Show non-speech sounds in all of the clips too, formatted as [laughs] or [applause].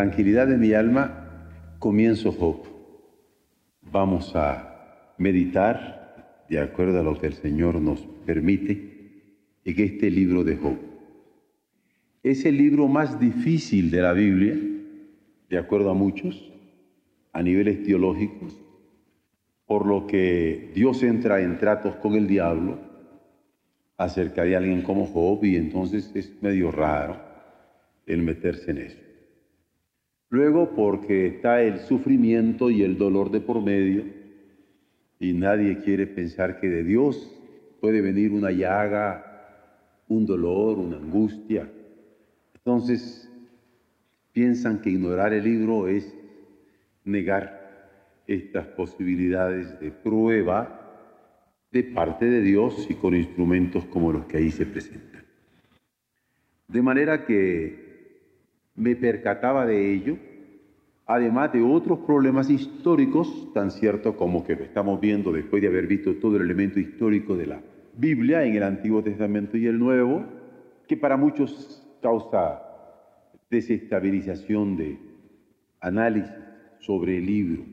Tranquilidad de mi alma, comienzo Job. Vamos a meditar de acuerdo a lo que el Señor nos permite en este libro de Job. Es el libro más difícil de la Biblia, de acuerdo a muchos, a niveles teológicos, por lo que Dios entra en tratos con el diablo acerca de alguien como Job y entonces es medio raro el meterse en eso. Luego porque está el sufrimiento y el dolor de por medio y nadie quiere pensar que de Dios puede venir una llaga, un dolor, una angustia. Entonces piensan que ignorar el libro es negar estas posibilidades de prueba de parte de Dios y con instrumentos como los que ahí se presentan. De manera que me percataba de ello, además de otros problemas históricos, tan cierto como que lo estamos viendo después de haber visto todo el elemento histórico de la Biblia en el Antiguo Testamento y el Nuevo, que para muchos causa desestabilización de análisis sobre el libro.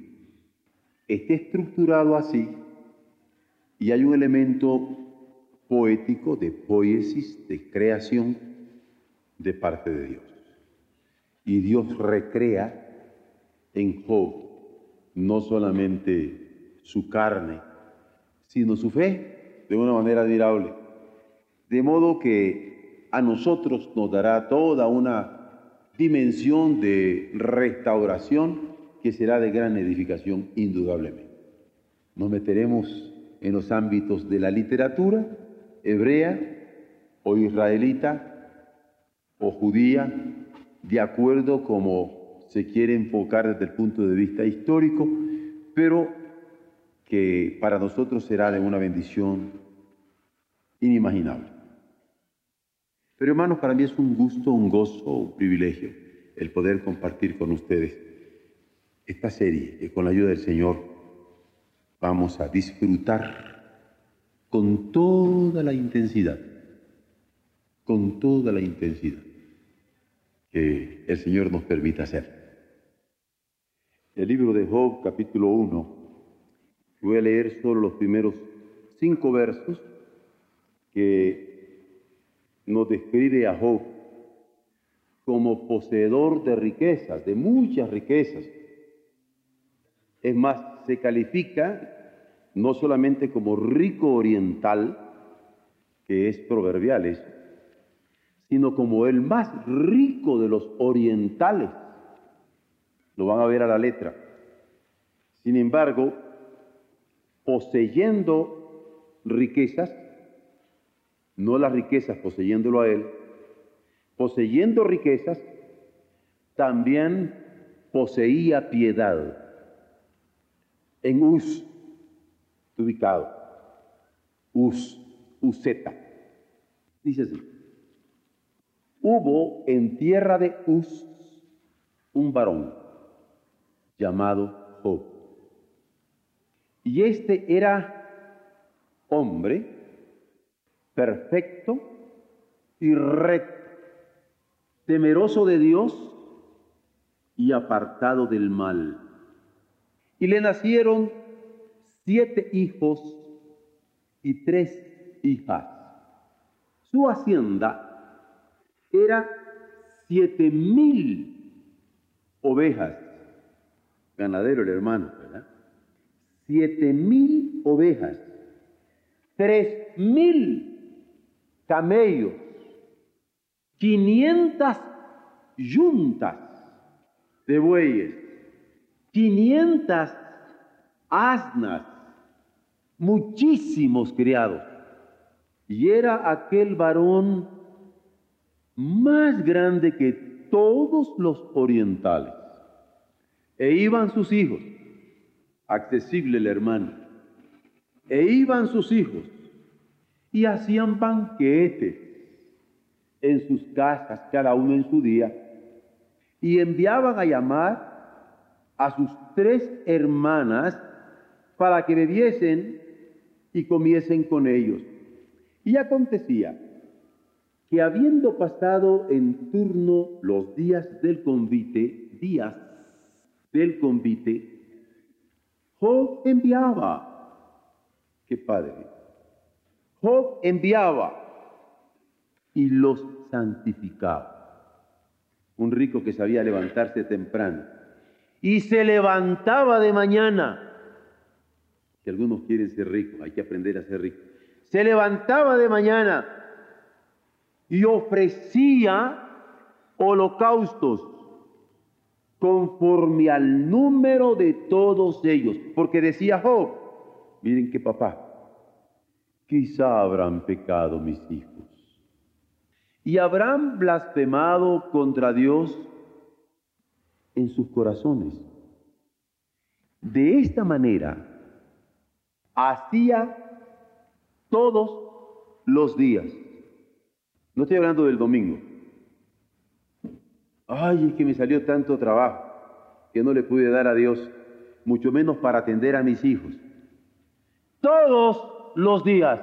Esté estructurado así y hay un elemento poético de poesis, de creación de parte de Dios y Dios recrea en Job no solamente su carne, sino su fe de una manera admirable. De modo que a nosotros nos dará toda una dimensión de restauración que será de gran edificación indudablemente. Nos meteremos en los ámbitos de la literatura hebrea o israelita o judía de acuerdo como se quiere enfocar desde el punto de vista histórico, pero que para nosotros será de una bendición inimaginable. Pero hermanos, para mí es un gusto, un gozo, un privilegio el poder compartir con ustedes esta serie que con la ayuda del Señor vamos a disfrutar con toda la intensidad, con toda la intensidad que el Señor nos permita hacer. El libro de Job, capítulo 1, voy a leer solo los primeros cinco versos que nos describe a Job como poseedor de riquezas, de muchas riquezas. Es más, se califica no solamente como rico oriental, que es proverbial eso, sino como el más rico de los orientales. Lo van a ver a la letra. Sin embargo, poseyendo riquezas, no las riquezas poseyéndolo a él, poseyendo riquezas, también poseía piedad. En Us, ubicado, Us, Useta. Dice así hubo en tierra de Uz un varón llamado Job. Y este era hombre perfecto y recto, temeroso de Dios y apartado del mal. Y le nacieron siete hijos y tres hijas. Su hacienda era siete mil ovejas. Ganadero el hermano, ¿verdad? Siete mil ovejas. Tres mil camellos. Quinientas yuntas de bueyes. Quinientas asnas. Muchísimos criados. Y era aquel varón más grande que todos los orientales. E iban sus hijos, accesible el hermano, e iban sus hijos y hacían banquetes en sus casas, cada uno en su día, y enviaban a llamar a sus tres hermanas para que bebiesen y comiesen con ellos. Y acontecía que habiendo pasado en turno los días del convite, días del convite, Job enviaba. ¡Qué padre! Job enviaba y los santificaba. Un rico que sabía levantarse temprano. Y se levantaba de mañana. Si algunos quieren ser ricos, hay que aprender a ser ricos. Se levantaba de mañana y ofrecía holocaustos conforme al número de todos ellos. Porque decía Job, miren que papá, quizá habrán pecado mis hijos y habrán blasfemado contra Dios en sus corazones. De esta manera, hacía todos los días. No estoy hablando del domingo. Ay, es que me salió tanto trabajo que no le pude dar a Dios, mucho menos para atender a mis hijos. Todos los días.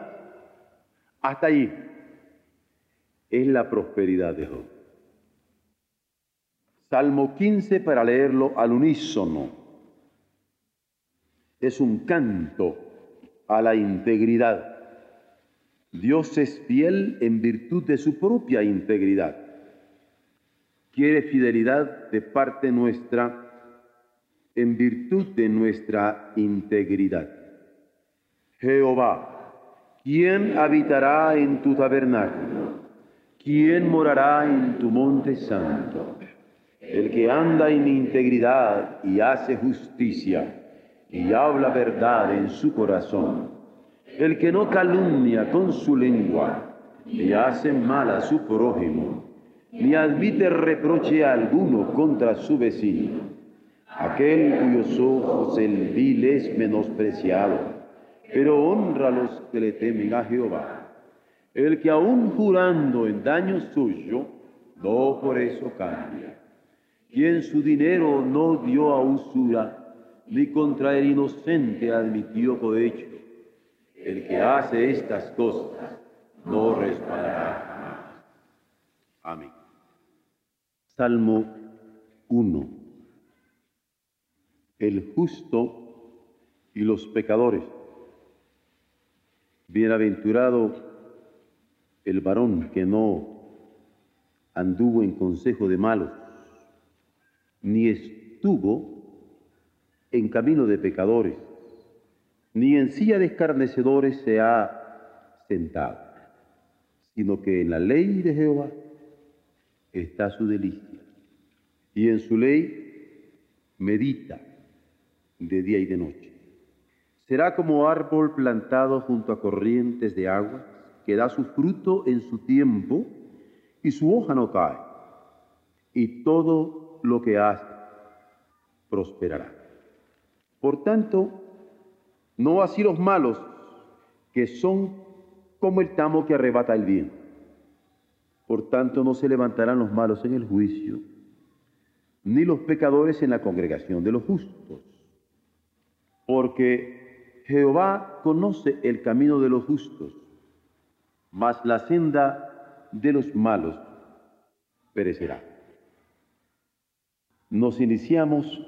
Hasta allí. Es la prosperidad de Job. Salmo 15 para leerlo al unísono. Es un canto a la integridad. Dios es fiel en virtud de su propia integridad. Quiere fidelidad de parte nuestra en virtud de nuestra integridad. Jehová, ¿quién habitará en tu tabernáculo? ¿Quién morará en tu monte santo? El que anda en integridad y hace justicia y habla verdad en su corazón el que no calumnia con su lengua, ni hace mal a su prójimo, ni admite reproche alguno contra su vecino, aquel cuyos ojos el vil es menospreciado, pero honra a los que le temen a Jehová, el que aún jurando en daño suyo, no por eso cambia, quien su dinero no dio a usura, ni contra el inocente admitió cohecho, el que hace estas cosas no resbalará Amén. Salmo 1. El justo y los pecadores. Bienaventurado el varón que no anduvo en consejo de malos, ni estuvo en camino de pecadores ni en silla de escarnecedores se ha sentado, sino que en la ley de Jehová está su delicia, y en su ley medita de día y de noche. Será como árbol plantado junto a corrientes de agua, que da su fruto en su tiempo, y su hoja no cae, y todo lo que hace prosperará. Por tanto, no así los malos, que son como el tamo que arrebata el bien. Por tanto, no se levantarán los malos en el juicio, ni los pecadores en la congregación de los justos. Porque Jehová conoce el camino de los justos, mas la senda de los malos perecerá. Nos iniciamos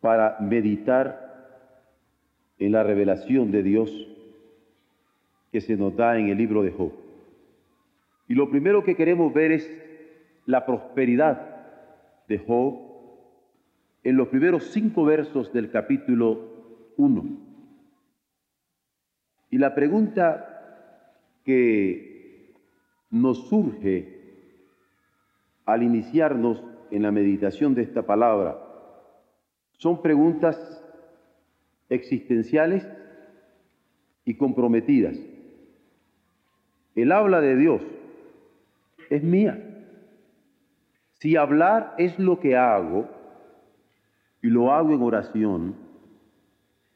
para meditar en la revelación de Dios que se nos da en el libro de Job. Y lo primero que queremos ver es la prosperidad de Job en los primeros cinco versos del capítulo 1. Y la pregunta que nos surge al iniciarnos en la meditación de esta palabra son preguntas existenciales y comprometidas. Él habla de Dios, es mía. Si hablar es lo que hago, y lo hago en oración,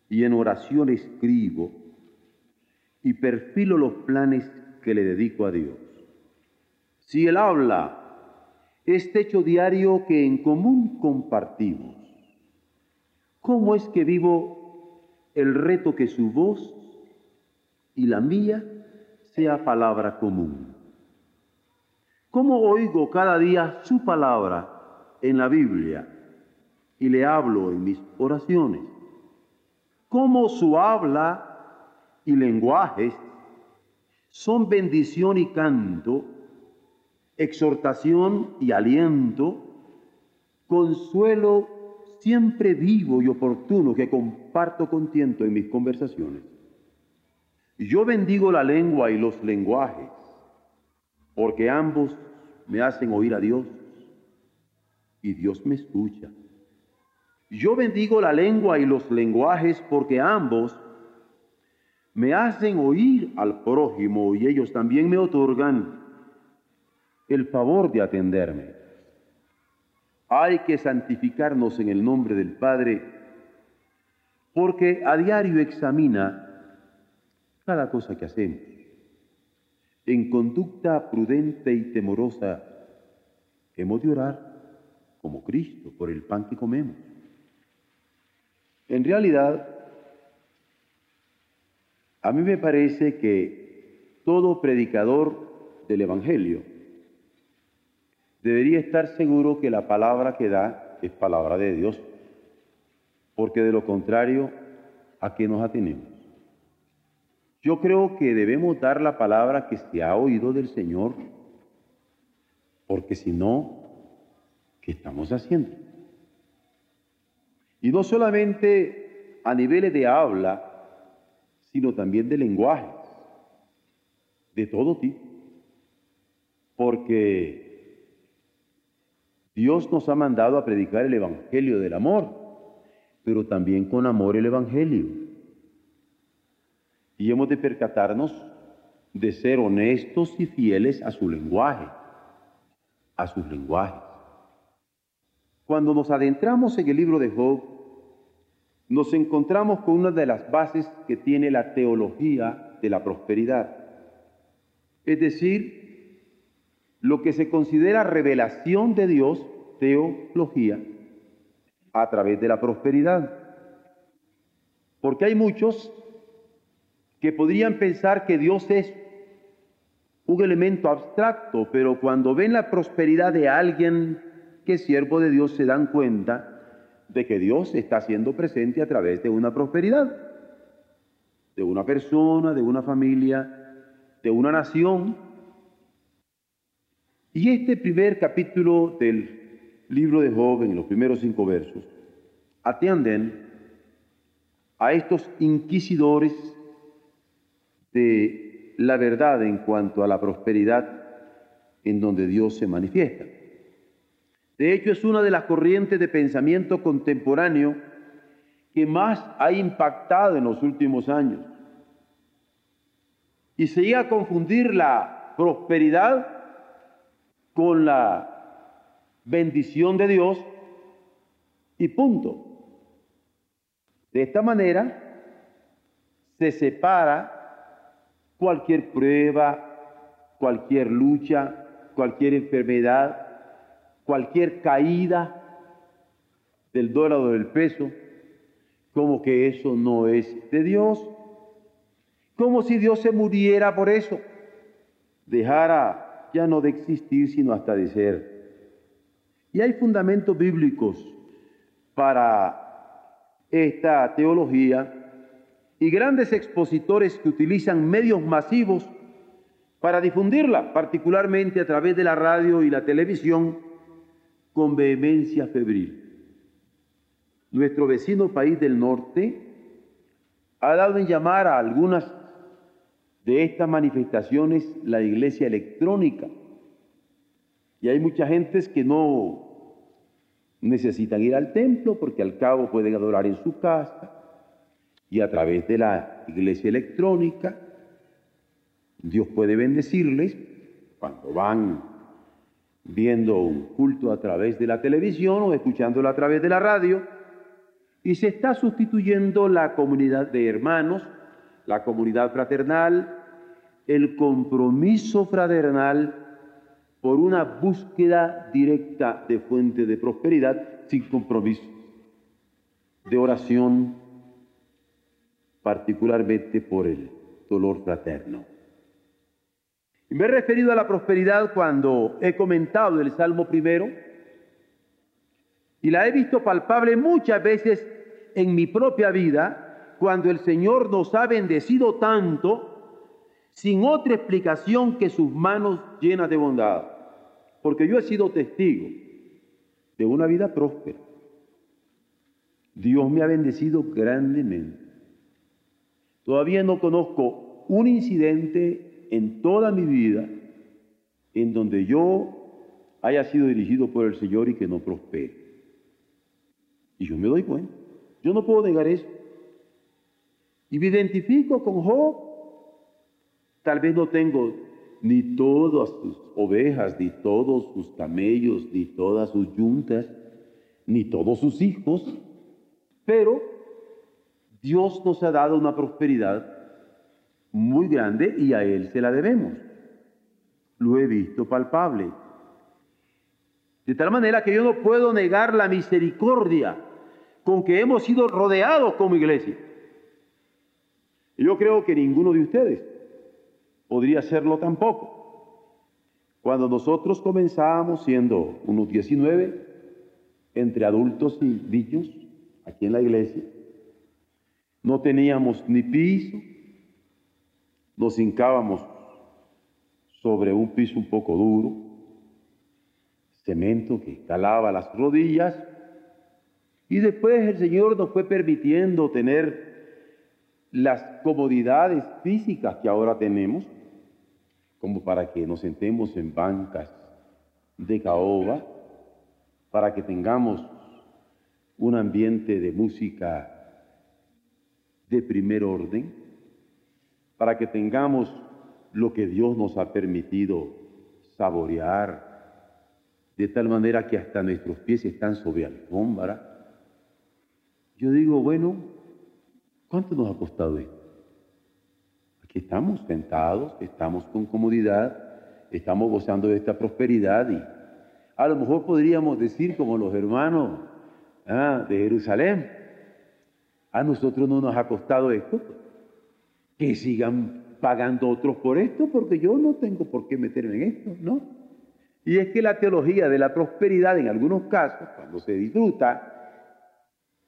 y en oración escribo, y perfilo los planes que le dedico a Dios. Si Él habla, este hecho diario que en común compartimos. ¿Cómo es que vivo el reto que su voz y la mía sea palabra común? ¿Cómo oigo cada día su palabra en la Biblia y le hablo en mis oraciones? ¿Cómo su habla y lenguajes son bendición y canto exhortación y aliento, consuelo siempre vivo y oportuno que comparto con tiento en mis conversaciones. Yo bendigo la lengua y los lenguajes, porque ambos me hacen oír a Dios y Dios me escucha. Yo bendigo la lengua y los lenguajes porque ambos me hacen oír al prójimo y ellos también me otorgan el favor de atenderme. Hay que santificarnos en el nombre del Padre, porque a diario examina cada cosa que hacemos. En conducta prudente y temorosa hemos de orar como Cristo por el pan que comemos. En realidad, a mí me parece que todo predicador del Evangelio debería estar seguro que la palabra que da es palabra de Dios, porque de lo contrario, ¿a qué nos atenemos? Yo creo que debemos dar la palabra que se ha oído del Señor, porque si no, ¿qué estamos haciendo? Y no solamente a niveles de habla, sino también de lenguaje, de todo tipo, porque Dios nos ha mandado a predicar el Evangelio del amor, pero también con amor el Evangelio. Y hemos de percatarnos de ser honestos y fieles a su lenguaje, a sus lenguajes. Cuando nos adentramos en el libro de Job, nos encontramos con una de las bases que tiene la teología de la prosperidad. Es decir, lo que se considera revelación de Dios, teología, a través de la prosperidad. Porque hay muchos que podrían pensar que Dios es un elemento abstracto, pero cuando ven la prosperidad de alguien que es siervo de Dios se dan cuenta de que Dios está siendo presente a través de una prosperidad, de una persona, de una familia, de una nación, y este primer capítulo del libro de Job, en los primeros cinco versos, atienden a estos inquisidores de la verdad en cuanto a la prosperidad en donde Dios se manifiesta. De hecho, es una de las corrientes de pensamiento contemporáneo que más ha impactado en los últimos años. Y se llega a confundir la prosperidad con la bendición de Dios y punto. De esta manera se separa cualquier prueba, cualquier lucha, cualquier enfermedad, cualquier caída del dólar o del peso, como que eso no es de Dios, como si Dios se muriera por eso, dejara ya no de existir, sino hasta de ser. Y hay fundamentos bíblicos para esta teología y grandes expositores que utilizan medios masivos para difundirla, particularmente a través de la radio y la televisión, con vehemencia febril. Nuestro vecino país del norte ha dado en llamar a algunas de estas manifestaciones la iglesia electrónica. Y hay mucha gentes que no necesitan ir al templo porque al cabo pueden adorar en su casa y a través de la iglesia electrónica Dios puede bendecirles cuando van viendo un culto a través de la televisión o escuchándolo a través de la radio, y se está sustituyendo la comunidad de hermanos, la comunidad fraternal, el compromiso fraternal por una búsqueda directa de fuente de prosperidad sin compromiso, de oración, particularmente por el dolor fraterno. Y me he referido a la prosperidad cuando he comentado el Salmo primero y la he visto palpable muchas veces en mi propia vida cuando el Señor nos ha bendecido tanto sin otra explicación que sus manos llenas de bondad. Porque yo he sido testigo de una vida próspera. Dios me ha bendecido grandemente. Todavía no conozco un incidente en toda mi vida en donde yo haya sido dirigido por el Señor y que no prospere. Y yo me doy cuenta. Yo no puedo negar eso. Y me identifico con Job Tal vez no tengo ni todas sus ovejas, ni todos sus camellos, ni todas sus yuntas, ni todos sus hijos, pero Dios nos ha dado una prosperidad muy grande y a Él se la debemos. Lo he visto palpable. De tal manera que yo no puedo negar la misericordia con que hemos sido rodeados como iglesia. Yo creo que ninguno de ustedes podría hacerlo tampoco. Cuando nosotros comenzábamos siendo unos 19, entre adultos y niños, aquí en la iglesia, no teníamos ni piso, nos hincábamos sobre un piso un poco duro, cemento que calaba las rodillas, y después el Señor nos fue permitiendo tener las comodidades físicas que ahora tenemos, como para que nos sentemos en bancas de caoba, para que tengamos un ambiente de música de primer orden, para que tengamos lo que Dios nos ha permitido saborear, de tal manera que hasta nuestros pies están sobre alfombra. Yo digo, bueno, ¿cuánto nos ha costado esto? que estamos sentados, estamos con comodidad, estamos gozando de esta prosperidad y a lo mejor podríamos decir como los hermanos ah, de Jerusalén, a nosotros no nos ha costado esto, que sigan pagando otros por esto, porque yo no tengo por qué meterme en esto, ¿no? Y es que la teología de la prosperidad en algunos casos, cuando se disfruta,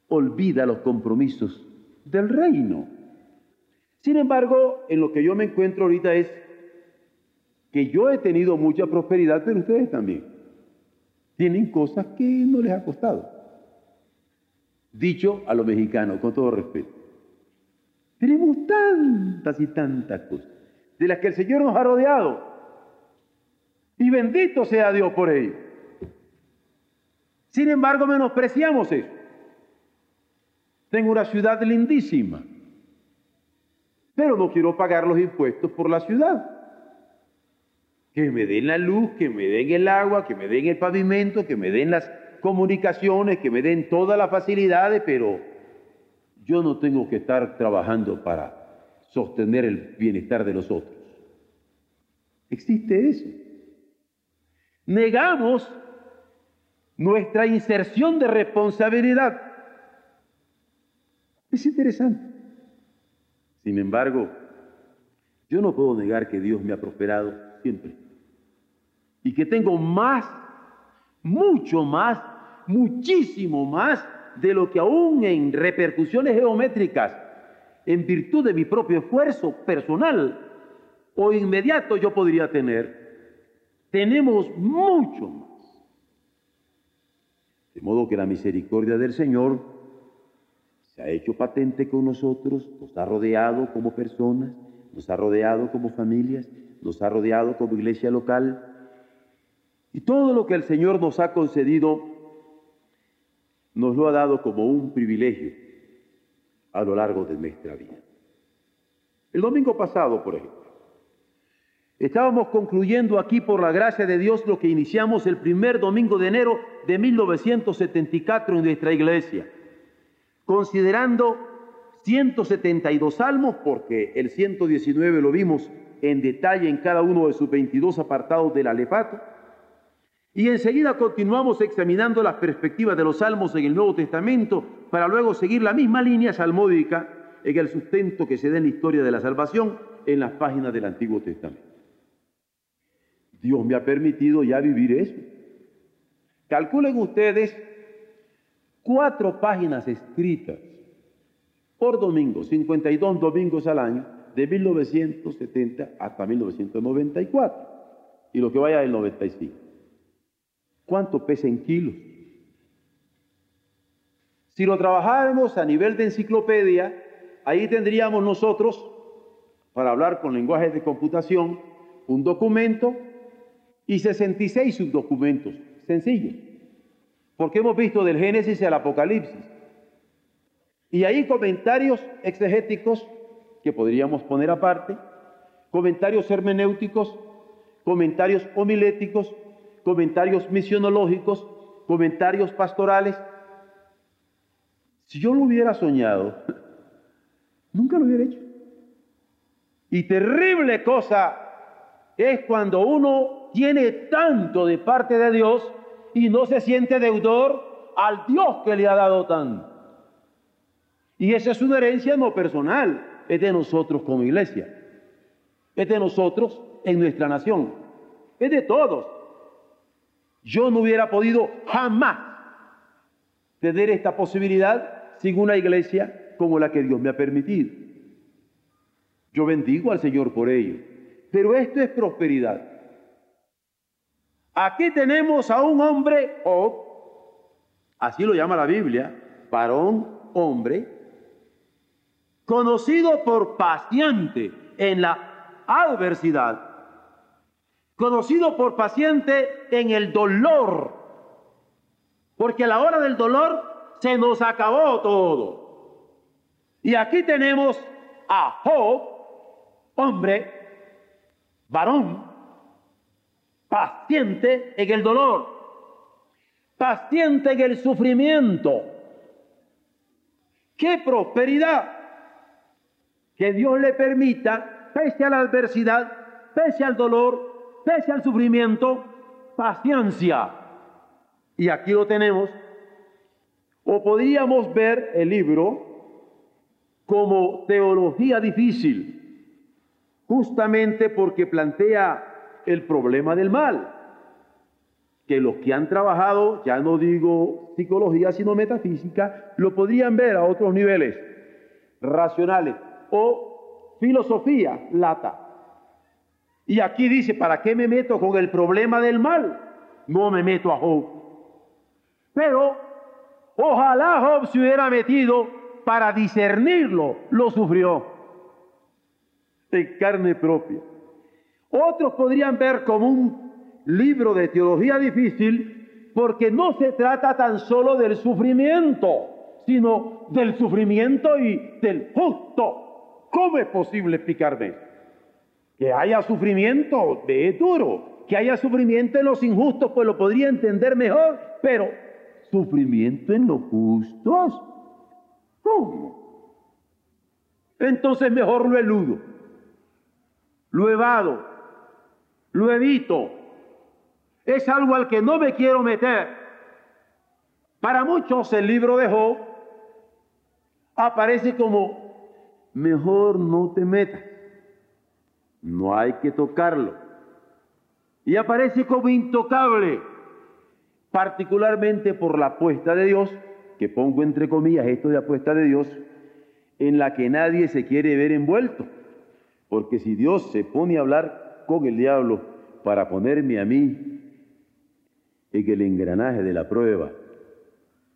olvida los compromisos del reino. Sin embargo, en lo que yo me encuentro ahorita es que yo he tenido mucha prosperidad, pero ustedes también. Tienen cosas que no les ha costado. Dicho a los mexicanos, con todo respeto. Tenemos tantas y tantas cosas de las que el Señor nos ha rodeado. Y bendito sea Dios por ello. Sin embargo, menospreciamos eso. Tengo una ciudad lindísima pero no quiero pagar los impuestos por la ciudad. Que me den la luz, que me den el agua, que me den el pavimento, que me den las comunicaciones, que me den todas las facilidades, pero yo no tengo que estar trabajando para sostener el bienestar de los otros. Existe eso. Negamos nuestra inserción de responsabilidad. Es interesante. Sin embargo, yo no puedo negar que Dios me ha prosperado siempre. Y que tengo más, mucho más, muchísimo más de lo que aún en repercusiones geométricas, en virtud de mi propio esfuerzo personal o inmediato yo podría tener. Tenemos mucho más. De modo que la misericordia del Señor se ha hecho patente con nosotros, nos ha rodeado como personas, nos ha rodeado como familias, nos ha rodeado como iglesia local. Y todo lo que el Señor nos ha concedido, nos lo ha dado como un privilegio a lo largo de nuestra vida. El domingo pasado, por ejemplo, Estábamos concluyendo aquí por la gracia de Dios lo que iniciamos el primer domingo de enero de 1974 en nuestra iglesia, considerando 172 salmos, porque el 119 lo vimos en detalle en cada uno de sus 22 apartados del alefato, y enseguida continuamos examinando las perspectivas de los salmos en el Nuevo Testamento para luego seguir la misma línea salmódica en el sustento que se da en la historia de la salvación en las páginas del Antiguo Testamento. Dios me ha permitido ya vivir eso. Calculen ustedes cuatro páginas escritas por domingo, 52 domingos al año, de 1970 hasta 1994, y lo que vaya del 95. ¿Cuánto pesa en kilos? Si lo trabajáramos a nivel de enciclopedia, ahí tendríamos nosotros, para hablar con lenguajes de computación, un documento y 66 subdocumentos, sencillos, porque hemos visto del Génesis al Apocalipsis. Y ahí comentarios exegéticos que podríamos poner aparte, comentarios hermenéuticos, comentarios homiléticos, comentarios misionológicos, comentarios pastorales. Si yo lo hubiera soñado, [laughs] nunca lo hubiera hecho. Y terrible cosa es cuando uno tiene tanto de parte de Dios y no se siente deudor al Dios que le ha dado tanto. Y esa es una herencia no personal, es de nosotros como iglesia, es de nosotros en nuestra nación, es de todos. Yo no hubiera podido jamás tener esta posibilidad sin una iglesia como la que Dios me ha permitido. Yo bendigo al Señor por ello. Pero esto es prosperidad. Aquí tenemos a un hombre, o así lo llama la Biblia, varón, hombre, conocido por paciente en la adversidad conocido por paciente en el dolor, porque a la hora del dolor se nos acabó todo. Y aquí tenemos a Job, hombre, varón, paciente en el dolor, paciente en el sufrimiento. ¡Qué prosperidad! Que Dios le permita, pese a la adversidad, pese al dolor, pese al sufrimiento, paciencia. Y aquí lo tenemos. O podríamos ver el libro como teología difícil, justamente porque plantea el problema del mal, que los que han trabajado, ya no digo psicología, sino metafísica, lo podrían ver a otros niveles racionales o filosofía lata. Y aquí dice, ¿para qué me meto con el problema del mal? No me meto a Job. Pero ojalá Job se hubiera metido para discernirlo, lo sufrió en carne propia. Otros podrían ver como un libro de teología difícil porque no se trata tan solo del sufrimiento, sino del sufrimiento y del justo. ¿Cómo es posible explicarme que haya sufrimiento, de duro. Que haya sufrimiento en los injustos, pues lo podría entender mejor. Pero sufrimiento en los justos. ¿Cómo? Entonces mejor lo eludo. Lo evado. Lo evito. Es algo al que no me quiero meter. Para muchos el libro de Job aparece como mejor no te metas no hay que tocarlo. Y aparece como intocable, particularmente por la apuesta de Dios, que pongo entre comillas esto de apuesta de Dios, en la que nadie se quiere ver envuelto. Porque si Dios se pone a hablar con el diablo para ponerme a mí en el engranaje de la prueba,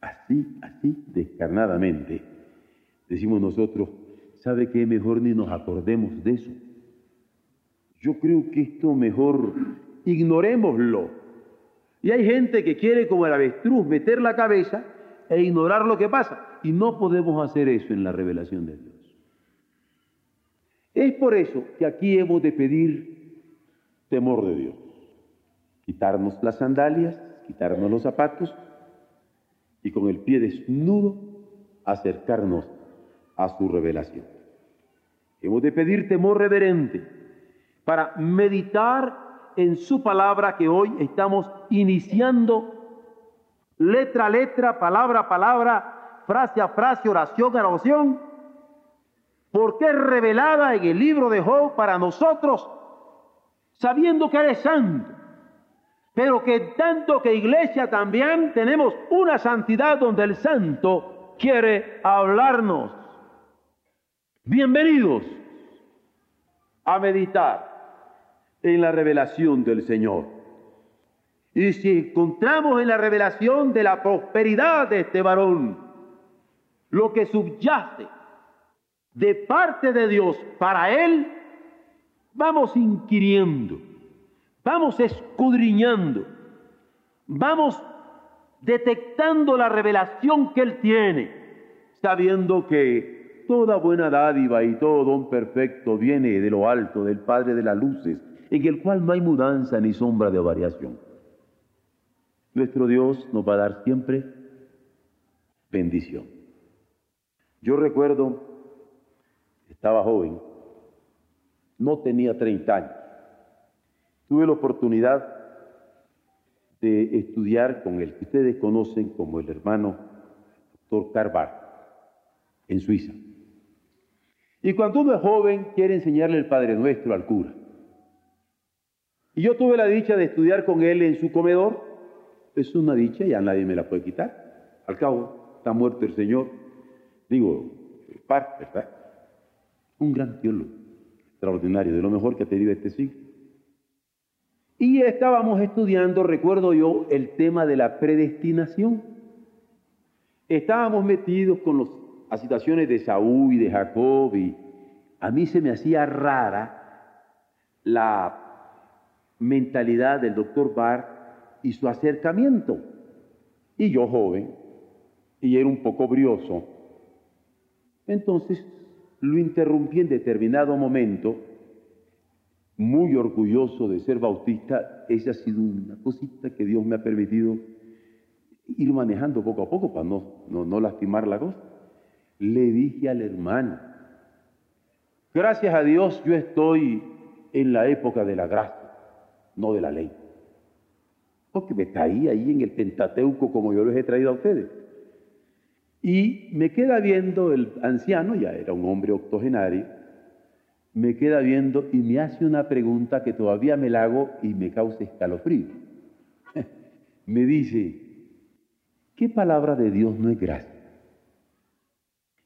así, así, descarnadamente, decimos nosotros, ¿sabe qué? Mejor ni nos acordemos de eso yo creo que esto mejor ignorémoslo. Y hay gente que quiere como el avestruz meter la cabeza e ignorar lo que pasa. Y no podemos hacer eso en la revelación de Dios. Es por eso que aquí hemos de pedir temor de Dios. Quitarnos las sandalias, quitarnos los zapatos y con el pie desnudo acercarnos a su revelación. Hemos de pedir temor reverente para meditar en su palabra que hoy estamos iniciando letra a letra, palabra a palabra, frase a frase, oración a oración, porque es revelada en el libro de Job para nosotros, sabiendo que eres santo, pero que tanto que iglesia también tenemos una santidad donde el santo quiere hablarnos. Bienvenidos a meditar en la revelación del Señor. Y si encontramos en la revelación de la prosperidad de este varón, lo que subyace de parte de Dios para él, vamos inquiriendo, vamos escudriñando, vamos detectando la revelación que él tiene, sabiendo que toda buena dádiva y todo don perfecto viene de lo alto, del Padre de las luces, en el cual no hay mudanza ni sombra de variación. Nuestro Dios nos va a dar siempre bendición. Yo recuerdo, estaba joven, no tenía 30 años. Tuve la oportunidad de estudiar con el que ustedes conocen como el hermano doctor Carvar en Suiza. Y cuando uno es joven, quiere enseñarle el Padre Nuestro al cura. Y yo tuve la dicha de estudiar con él en su comedor. Es una dicha, ya nadie me la puede quitar. Al cabo, está muerto el Señor. Digo, par, ¿verdad? Un gran teólogo, extraordinario, de lo mejor que ha tenido este siglo. Y estábamos estudiando, recuerdo yo, el tema de la predestinación. Estábamos metidos con las situaciones de Saúl y de Jacob y a mí se me hacía rara la mentalidad del doctor Barr y su acercamiento. Y yo joven, y era un poco brioso. Entonces lo interrumpí en determinado momento, muy orgulloso de ser bautista. Esa ha sido una cosita que Dios me ha permitido ir manejando poco a poco para no, no, no lastimar la cosa. Le dije al hermano, gracias a Dios yo estoy en la época de la gracia no de la ley. Porque me caí ahí en el Pentateuco como yo les he traído a ustedes. Y me queda viendo el anciano, ya era un hombre octogenario, me queda viendo y me hace una pregunta que todavía me la hago y me causa escalofrío. [laughs] me dice, ¿qué palabra de Dios no es gracia?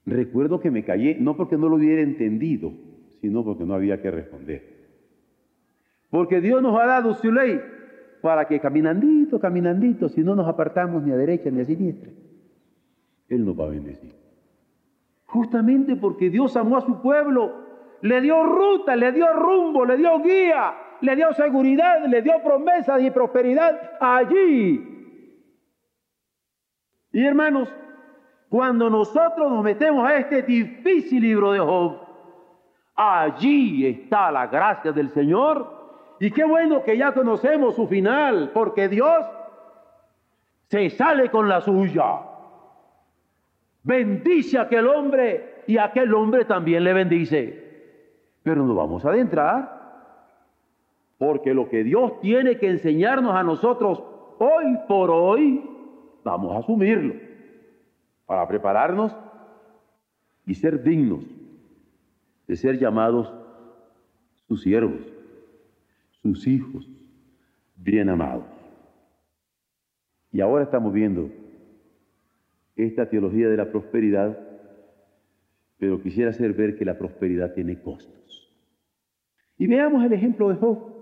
Recuerdo que me callé, no porque no lo hubiera entendido, sino porque no había que responder. Porque Dios nos ha dado su ley para que caminandito, caminandito, si no nos apartamos ni a derecha ni a siniestra, Él nos va a bendecir. Justamente porque Dios amó a su pueblo, le dio ruta, le dio rumbo, le dio guía, le dio seguridad, le dio promesas y prosperidad allí. Y hermanos, cuando nosotros nos metemos a este difícil libro de Job, allí está la gracia del Señor y qué bueno que ya conocemos su final, porque Dios se sale con la suya. Bendice a aquel hombre y aquel hombre también le bendice. Pero nos vamos a adentrar, porque lo que Dios tiene que enseñarnos a nosotros hoy por hoy, vamos a asumirlo, para prepararnos y ser dignos de ser llamados sus siervos sus hijos bien amados. Y ahora estamos viendo esta teología de la prosperidad, pero quisiera hacer ver que la prosperidad tiene costos. Y veamos el ejemplo de Job.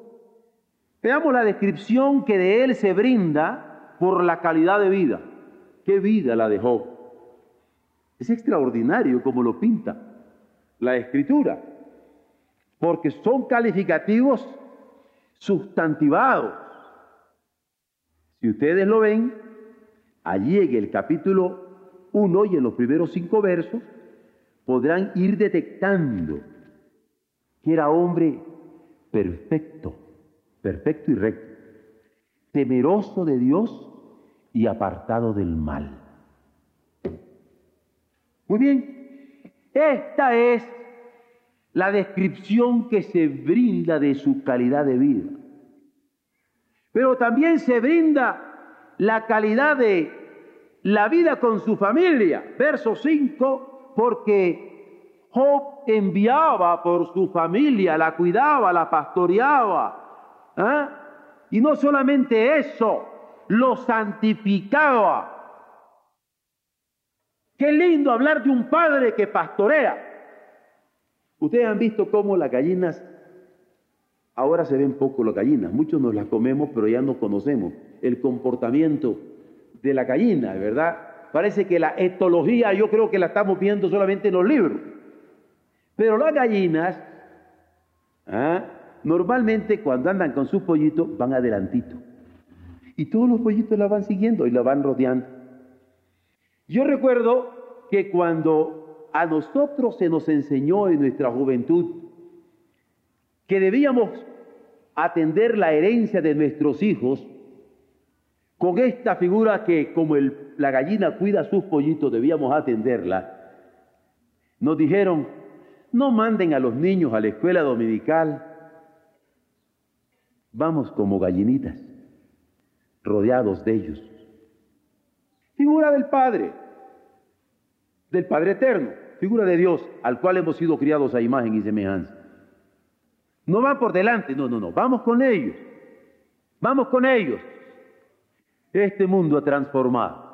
Veamos la descripción que de él se brinda por la calidad de vida. ¿Qué vida la de Job? Es extraordinario como lo pinta la escritura, porque son calificativos sustantivados. Si ustedes lo ven, allí en el capítulo 1 y en los primeros cinco versos, podrán ir detectando que era hombre perfecto, perfecto y recto, temeroso de Dios y apartado del mal. Muy bien, esta es la descripción que se brinda de su calidad de vida. Pero también se brinda la calidad de la vida con su familia. Verso 5, porque Job enviaba por su familia, la cuidaba, la pastoreaba. ¿ah? Y no solamente eso, lo santificaba. Qué lindo hablar de un padre que pastorea. Ustedes han visto cómo las gallinas, ahora se ven poco las gallinas, muchos nos las comemos, pero ya no conocemos el comportamiento de la gallina, ¿verdad? Parece que la etología yo creo que la estamos viendo solamente en los libros. Pero las gallinas, ¿ah? normalmente cuando andan con sus pollitos van adelantito. Y todos los pollitos la van siguiendo y la van rodeando. Yo recuerdo que cuando a nosotros se nos enseñó en nuestra juventud que debíamos atender la herencia de nuestros hijos con esta figura que como la gallina cuida sus pollitos debíamos atenderla. Nos dijeron, no manden a los niños a la escuela dominical, vamos como gallinitas, rodeados de ellos. Figura del Padre del Padre Eterno, figura de Dios, al cual hemos sido criados a imagen y semejanza. No van por delante, no, no, no, vamos con ellos, vamos con ellos. Este mundo ha transformado.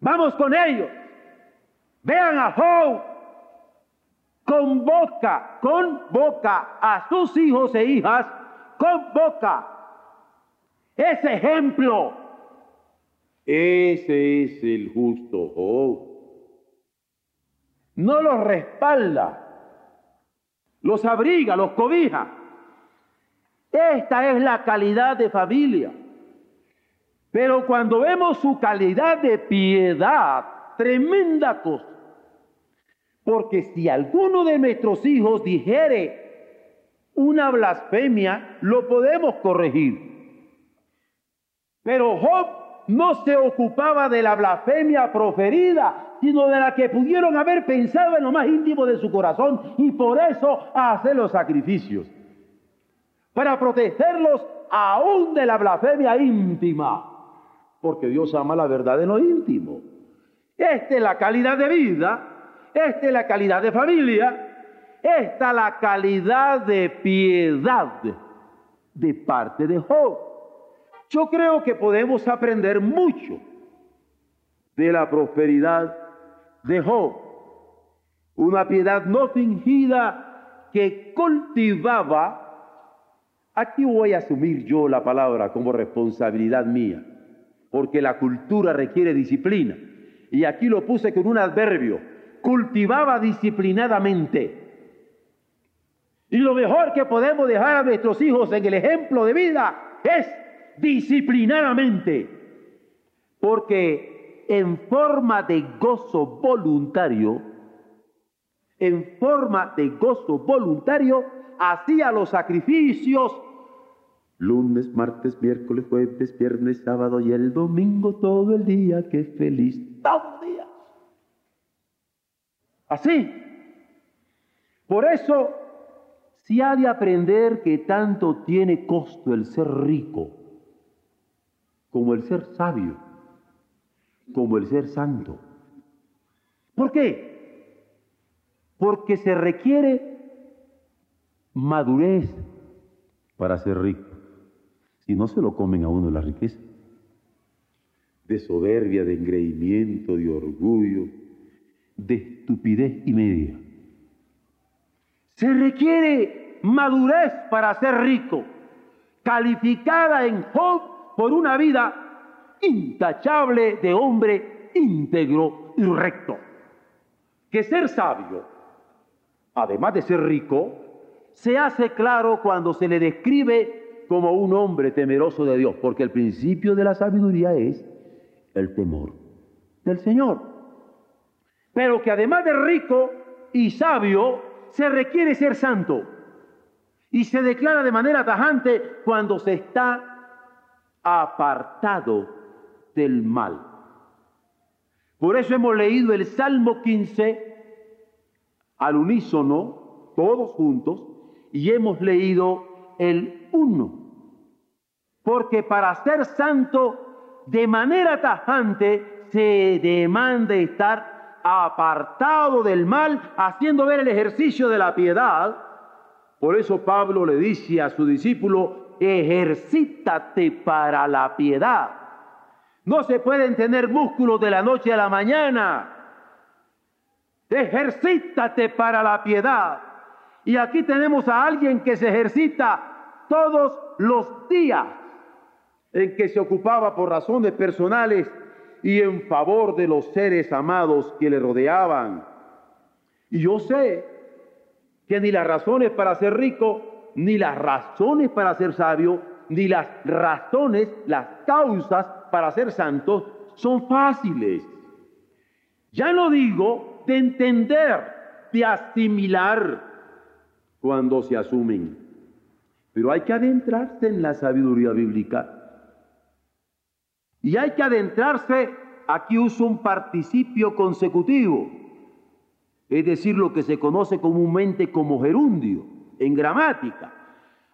Vamos con ellos. Vean a Job. Convoca, convoca a sus hijos e hijas, convoca ese ejemplo. Ese es el justo Job no los respalda, los abriga, los cobija. Esta es la calidad de familia. Pero cuando vemos su calidad de piedad, tremenda cosa. Porque si alguno de nuestros hijos dijere una blasfemia, lo podemos corregir. Pero Job no se ocupaba de la blasfemia proferida, sino de la que pudieron haber pensado en lo más íntimo de su corazón y por eso hace los sacrificios, para protegerlos aún de la blasfemia íntima, porque Dios ama la verdad en lo íntimo. Esta es la calidad de vida, esta es la calidad de familia, esta es la calidad de piedad de parte de Job. Yo creo que podemos aprender mucho de la prosperidad dejó una piedad no fingida que cultivaba, aquí voy a asumir yo la palabra como responsabilidad mía, porque la cultura requiere disciplina. Y aquí lo puse con un adverbio, cultivaba disciplinadamente. Y lo mejor que podemos dejar a nuestros hijos en el ejemplo de vida es disciplinadamente, porque en forma de gozo voluntario, en forma de gozo voluntario, hacía los sacrificios lunes, martes, miércoles, jueves, viernes, sábado y el domingo todo el día, qué feliz, todo el día. Así. Por eso, si ha de aprender que tanto tiene costo el ser rico como el ser sabio, como el ser santo. ¿Por qué? Porque se requiere madurez para ser rico. Si no se lo comen a uno la riqueza. De soberbia, de engreimiento, de orgullo, de estupidez y media. Se requiere madurez para ser rico, calificada en Job por una vida intachable de hombre íntegro y recto. Que ser sabio, además de ser rico, se hace claro cuando se le describe como un hombre temeroso de Dios, porque el principio de la sabiduría es el temor del Señor. Pero que además de rico y sabio, se requiere ser santo. Y se declara de manera tajante cuando se está apartado del mal. Por eso hemos leído el Salmo 15 al unísono, todos juntos, y hemos leído el 1. Porque para ser santo, de manera tajante, se demanda estar apartado del mal, haciendo ver el ejercicio de la piedad. Por eso Pablo le dice a su discípulo, ejercítate para la piedad. No se pueden tener músculos de la noche a la mañana. Ejercítate para la piedad. Y aquí tenemos a alguien que se ejercita todos los días, en que se ocupaba por razones personales y en favor de los seres amados que le rodeaban. Y yo sé que ni las razones para ser rico, ni las razones para ser sabio, ni las razones, las causas para ser santos son fáciles. Ya no digo de entender, de asimilar cuando se asumen, pero hay que adentrarse en la sabiduría bíblica y hay que adentrarse, aquí uso un participio consecutivo, es decir, lo que se conoce comúnmente como gerundio en gramática.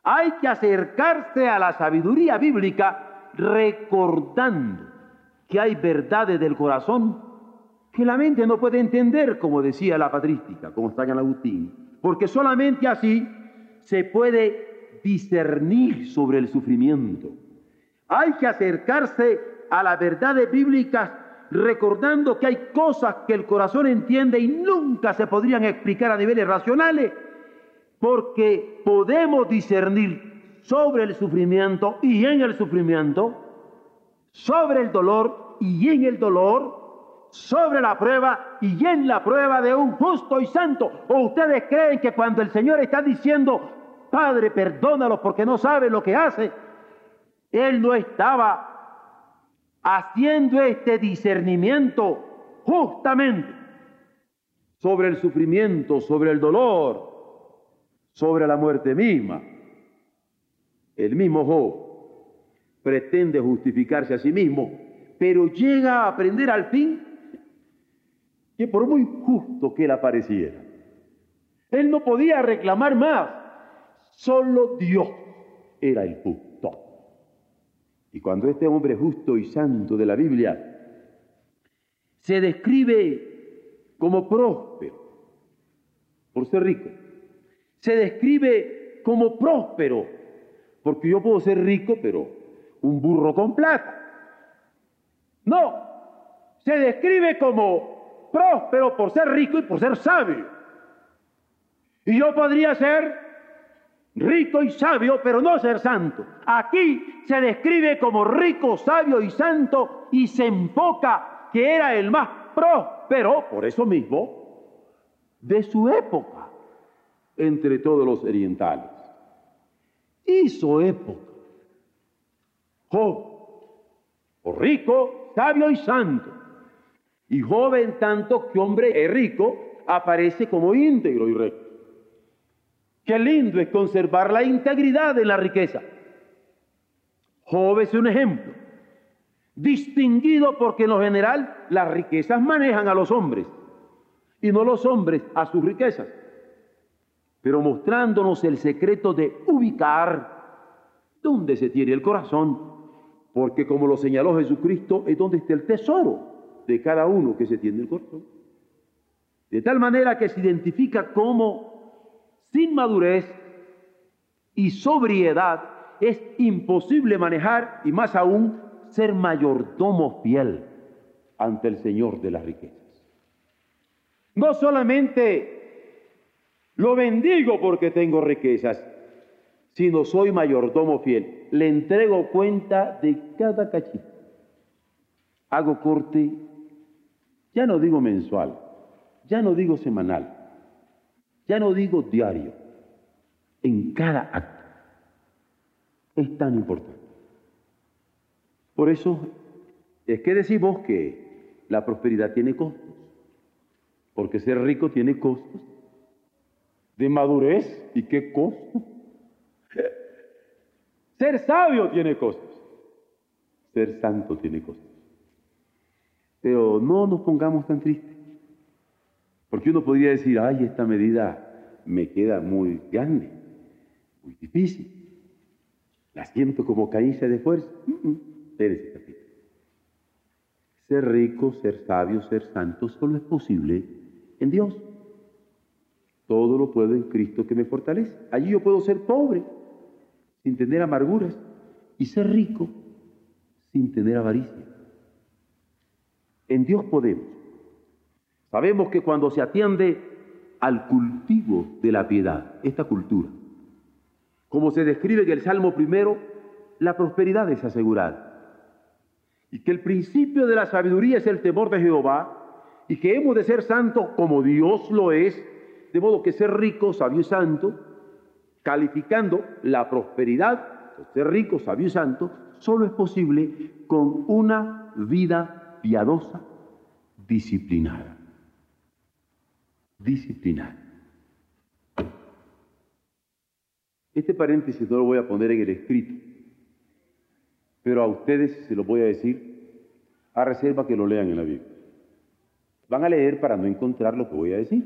Hay que acercarse a la sabiduría bíblica recordando que hay verdades del corazón que la mente no puede entender, como decía la patrística, como está en Agustín, porque solamente así se puede discernir sobre el sufrimiento. Hay que acercarse a las verdades bíblicas recordando que hay cosas que el corazón entiende y nunca se podrían explicar a niveles racionales, porque podemos discernir sobre el sufrimiento y en el sufrimiento, sobre el dolor y en el dolor, sobre la prueba y en la prueba de un justo y santo. ¿O ustedes creen que cuando el Señor está diciendo, Padre, perdónalo porque no sabe lo que hace, Él no estaba haciendo este discernimiento justamente sobre el sufrimiento, sobre el dolor, sobre la muerte misma. El mismo Job pretende justificarse a sí mismo, pero llega a aprender al fin que por muy justo que él apareciera, él no podía reclamar más, solo Dios era el justo. Y cuando este hombre justo y santo de la Biblia se describe como próspero por ser rico, se describe como próspero, porque yo puedo ser rico, pero un burro con plata. No, se describe como próspero por ser rico y por ser sabio. Y yo podría ser rico y sabio, pero no ser santo. Aquí se describe como rico, sabio y santo y se enfoca que era el más próspero, por eso mismo, de su época entre todos los orientales. Hizo época. Job, o rico, sabio y santo. Y joven tanto que hombre rico, aparece como íntegro y recto. Qué lindo es conservar la integridad de la riqueza. Job es un ejemplo. Distinguido porque en lo general las riquezas manejan a los hombres y no los hombres a sus riquezas. Pero mostrándonos el secreto de ubicar dónde se tiene el corazón, porque como lo señaló Jesucristo, es donde está el tesoro de cada uno que se tiene el corazón. De tal manera que se identifica como sin madurez y sobriedad es imposible manejar y más aún ser mayordomo fiel ante el Señor de las riquezas. No solamente lo bendigo porque tengo riquezas, sino soy mayordomo fiel. Le entrego cuenta de cada cachito. Hago corte, ya no digo mensual, ya no digo semanal, ya no digo diario, en cada acto. Es tan importante. Por eso es que decimos que la prosperidad tiene costos, porque ser rico tiene costos de madurez y qué costo [laughs] Ser sabio tiene costos. Ser santo tiene costos. Pero no nos pongamos tan tristes. Porque uno podría decir, ay, esta medida me queda muy grande, muy difícil. La siento como caída de fuerza. Ser rico, ser sabio, ser santo, solo es posible en Dios. Todo lo puedo en Cristo que me fortalece. Allí yo puedo ser pobre sin tener amarguras y ser rico sin tener avaricia. En Dios podemos. Sabemos que cuando se atiende al cultivo de la piedad, esta cultura, como se describe en el Salmo primero, la prosperidad es asegurada. Y que el principio de la sabiduría es el temor de Jehová, y que hemos de ser santos como Dios lo es, de modo que ser rico, sabio y santo, calificando la prosperidad, ser rico, sabio y santo, solo es posible con una vida piadosa, disciplinada. Disciplinada. Este paréntesis no lo voy a poner en el escrito, pero a ustedes se lo voy a decir a reserva que lo lean en la Biblia. Van a leer para no encontrar lo que voy a decir.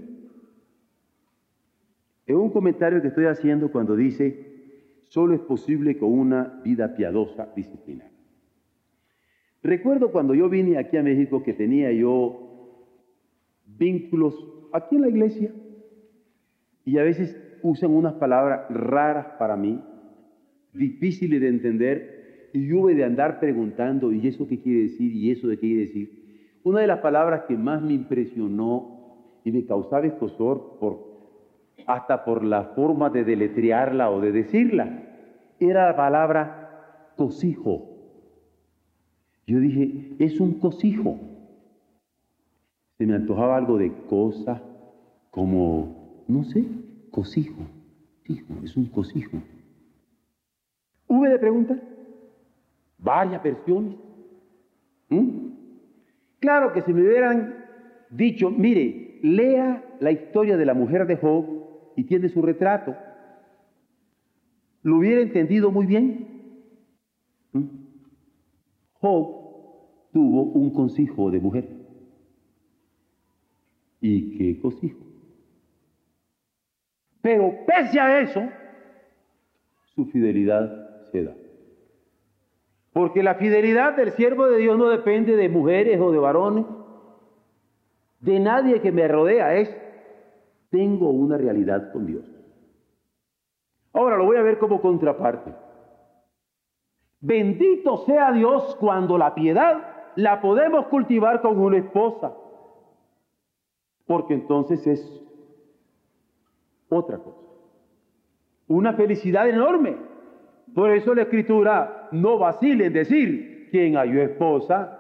Es un comentario que estoy haciendo cuando dice, solo es posible con una vida piadosa, disciplinada. Recuerdo cuando yo vine aquí a México que tenía yo vínculos aquí en la iglesia y a veces usan unas palabras raras para mí, difíciles de entender y hubo de andar preguntando, ¿y eso qué quiere decir? ¿Y eso de qué quiere decir? Una de las palabras que más me impresionó y me causaba escosor hasta por la forma de deletrearla o de decirla, era la palabra cosijo. Yo dije, es un cosijo. Se me antojaba algo de cosa como, no sé, cosijo. Es un cosijo. Hube de preguntas, varias versiones. ¿Mm? Claro que si me hubieran dicho, mire, lea la historia de la mujer de Job y tiene su retrato. ¿Lo hubiera entendido muy bien? ¿Mm? Job tuvo un consejo de mujer. ¿Y qué consejo? Pero pese a eso, su fidelidad se da. Porque la fidelidad del siervo de Dios no depende de mujeres o de varones, de nadie que me rodea, es tengo una realidad con Dios. Ahora lo voy a ver como contraparte. Bendito sea Dios cuando la piedad la podemos cultivar con una esposa, porque entonces es otra cosa. Una felicidad enorme. Por eso la escritura no vacila en decir, quien halló esposa,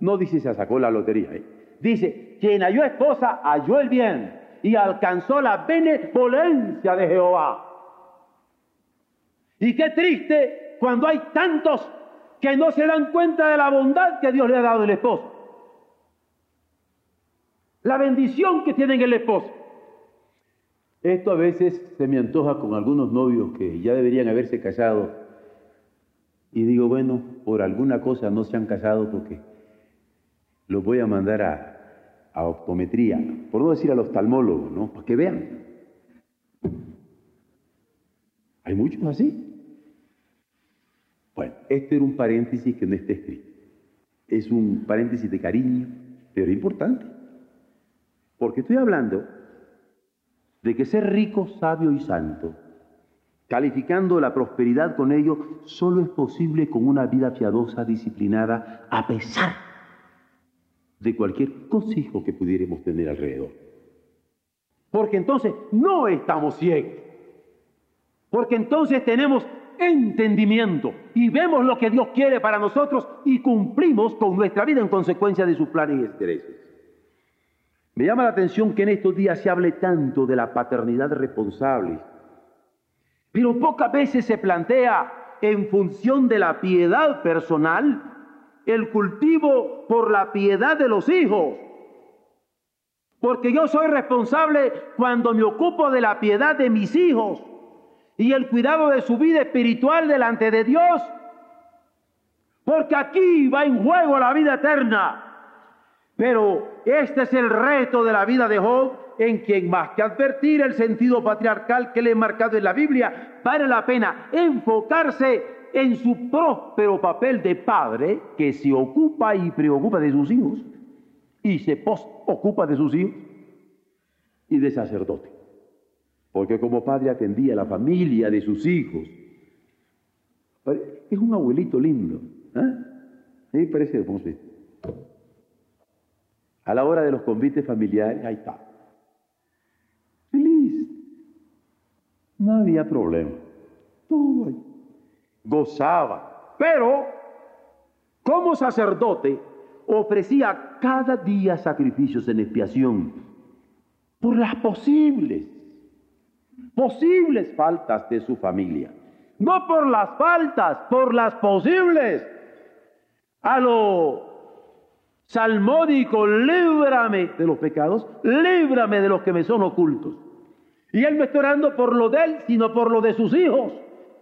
no dice se sacó la lotería. ¿eh? Dice, quien halló esposa halló el bien y alcanzó la benevolencia de Jehová. Y qué triste cuando hay tantos que no se dan cuenta de la bondad que Dios le ha dado al esposo. La bendición que tienen el esposo. Esto a veces se me antoja con algunos novios que ya deberían haberse casado. Y digo, bueno, por alguna cosa no se han casado porque los voy a mandar a, a optometría, por no decir al oftalmólogo, ¿no? Para que vean. Hay muchos así. Bueno, este era un paréntesis que no está escrito. Es un paréntesis de cariño, pero importante. Porque estoy hablando de que ser rico, sabio y santo, calificando la prosperidad con ello, solo es posible con una vida piadosa, disciplinada, a pesar de cualquier consejo que pudiéramos tener alrededor. Porque entonces no estamos ciegos. Porque entonces tenemos entendimiento y vemos lo que Dios quiere para nosotros y cumplimos con nuestra vida en consecuencia de sus planes y intereses. Me llama la atención que en estos días se hable tanto de la paternidad responsable, pero pocas veces se plantea en función de la piedad personal el cultivo por la piedad de los hijos. Porque yo soy responsable cuando me ocupo de la piedad de mis hijos. y el cuidado de su vida espiritual delante de Dios. Porque aquí va en juego la vida eterna. Pero este es el reto de la vida de Job, en quien más que advertir el sentido patriarcal que le he marcado en la Biblia, vale la pena enfocarse en su próspero papel de padre que se ocupa y preocupa de sus hijos y se ocupa de sus hijos y de sacerdote. Porque como padre atendía a la familia de sus hijos. Es un abuelito lindo. ¿eh? A mí me parece hermoso. A la hora de los convites familiares, ahí está. Feliz. No había problema. Todo ahí. Gozaba. Pero, como sacerdote, ofrecía cada día sacrificios en expiación por las posibles, posibles faltas de su familia. No por las faltas, por las posibles. A lo salmódico, líbrame de los pecados, líbrame de los que me son ocultos. Y él no está orando por lo de él, sino por lo de sus hijos.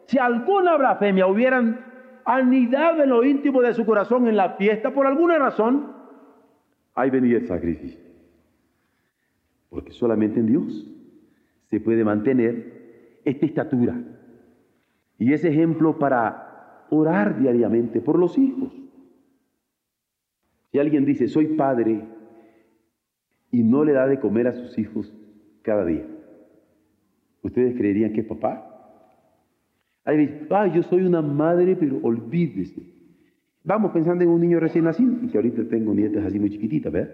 Si alguna blasfemia hubieran anidado en lo íntimo de su corazón en la fiesta, por alguna razón, ahí venía el sacrificio. Porque solamente en Dios se puede mantener esta estatura. Y ese ejemplo para orar diariamente por los hijos. Alguien dice, soy padre, y no le da de comer a sus hijos cada día, ¿ustedes creerían que es papá? Ahí dice, ay, yo soy una madre, pero olvídese. Vamos pensando en un niño recién nacido, que ahorita tengo nietas así muy chiquititas, ¿verdad?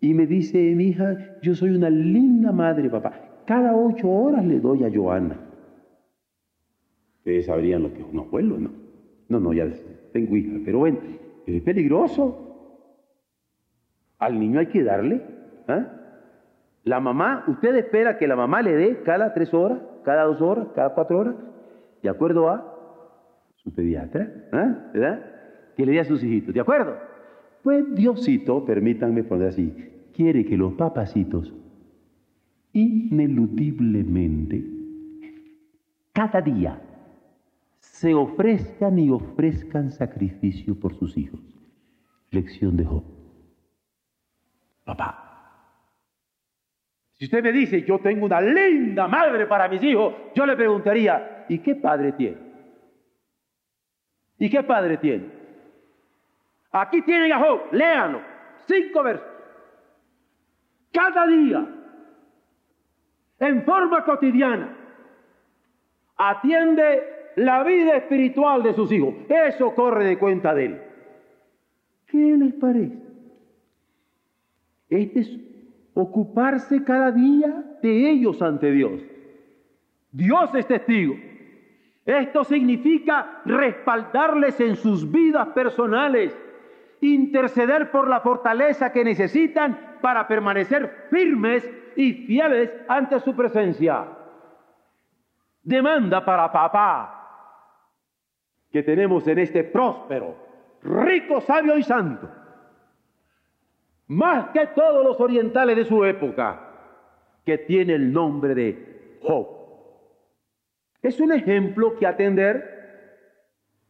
Y me dice mi hija, yo soy una linda madre, papá. Cada ocho horas le doy a Joana. Ustedes sabrían lo que es un abuelo, ¿no? No, no, ya tengo hija, pero bueno, es peligroso. Al niño hay que darle. ¿eh? La mamá, usted espera que la mamá le dé cada tres horas, cada dos horas, cada cuatro horas de acuerdo a su pediatra, ¿eh? ¿verdad? Que le dé a sus hijitos, ¿de acuerdo? Pues Diosito, permítanme poner así, quiere que los papacitos ineludiblemente cada día se ofrezcan y ofrezcan sacrificio por sus hijos. Lección de Job. Papá, si usted me dice, yo tengo una linda madre para mis hijos, yo le preguntaría, ¿y qué padre tiene? ¿Y qué padre tiene? Aquí tienen a Job, léanlo, cinco versos. Cada día, en forma cotidiana, atiende la vida espiritual de sus hijos. Eso corre de cuenta de él. ¿Qué les parece? Este es ocuparse cada día de ellos ante Dios. Dios es testigo. Esto significa respaldarles en sus vidas personales, interceder por la fortaleza que necesitan para permanecer firmes y fieles ante su presencia. Demanda para papá que tenemos en este próspero, rico, sabio y santo más que todos los orientales de su época, que tiene el nombre de Job. Es un ejemplo que atender,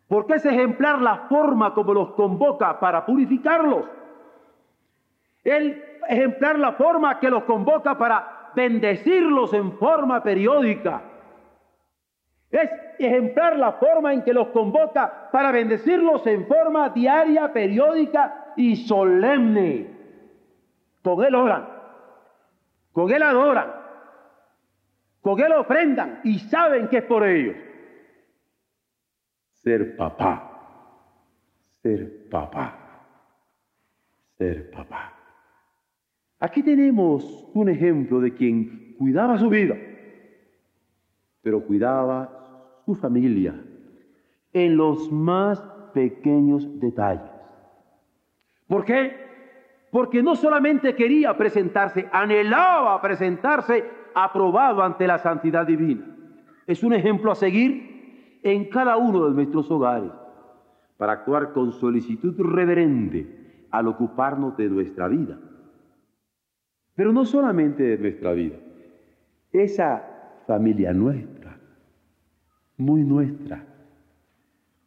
porque es ejemplar la forma como los convoca para purificarlos. El ejemplar la forma que los convoca para bendecirlos en forma periódica. Es ejemplar la forma en que los convoca para bendecirlos en forma diaria, periódica y solemne. Con Él oran, con Él adoran, con Él ofrendan y saben que es por ellos. Ser papá, ser papá, ser papá. Aquí tenemos un ejemplo de quien cuidaba su vida, pero cuidaba su familia en los más pequeños detalles. ¿Por qué? Porque no solamente quería presentarse, anhelaba presentarse aprobado ante la santidad divina. Es un ejemplo a seguir en cada uno de nuestros hogares para actuar con solicitud reverente al ocuparnos de nuestra vida. Pero no solamente de nuestra vida, esa familia nuestra muy nuestra,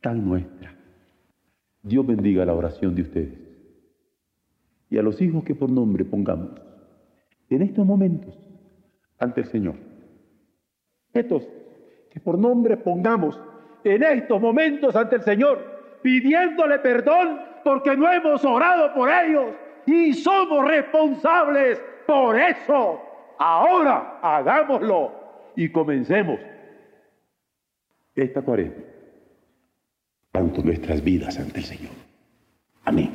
tan nuestra. Dios bendiga la oración de ustedes y a los hijos que por nombre pongamos en estos momentos ante el Señor. Estos que por nombre pongamos en estos momentos ante el Señor, pidiéndole perdón porque no hemos orado por ellos y somos responsables por eso. Ahora hagámoslo y comencemos esta cuarentena, tanto nuestras vidas ante el Señor. Amén.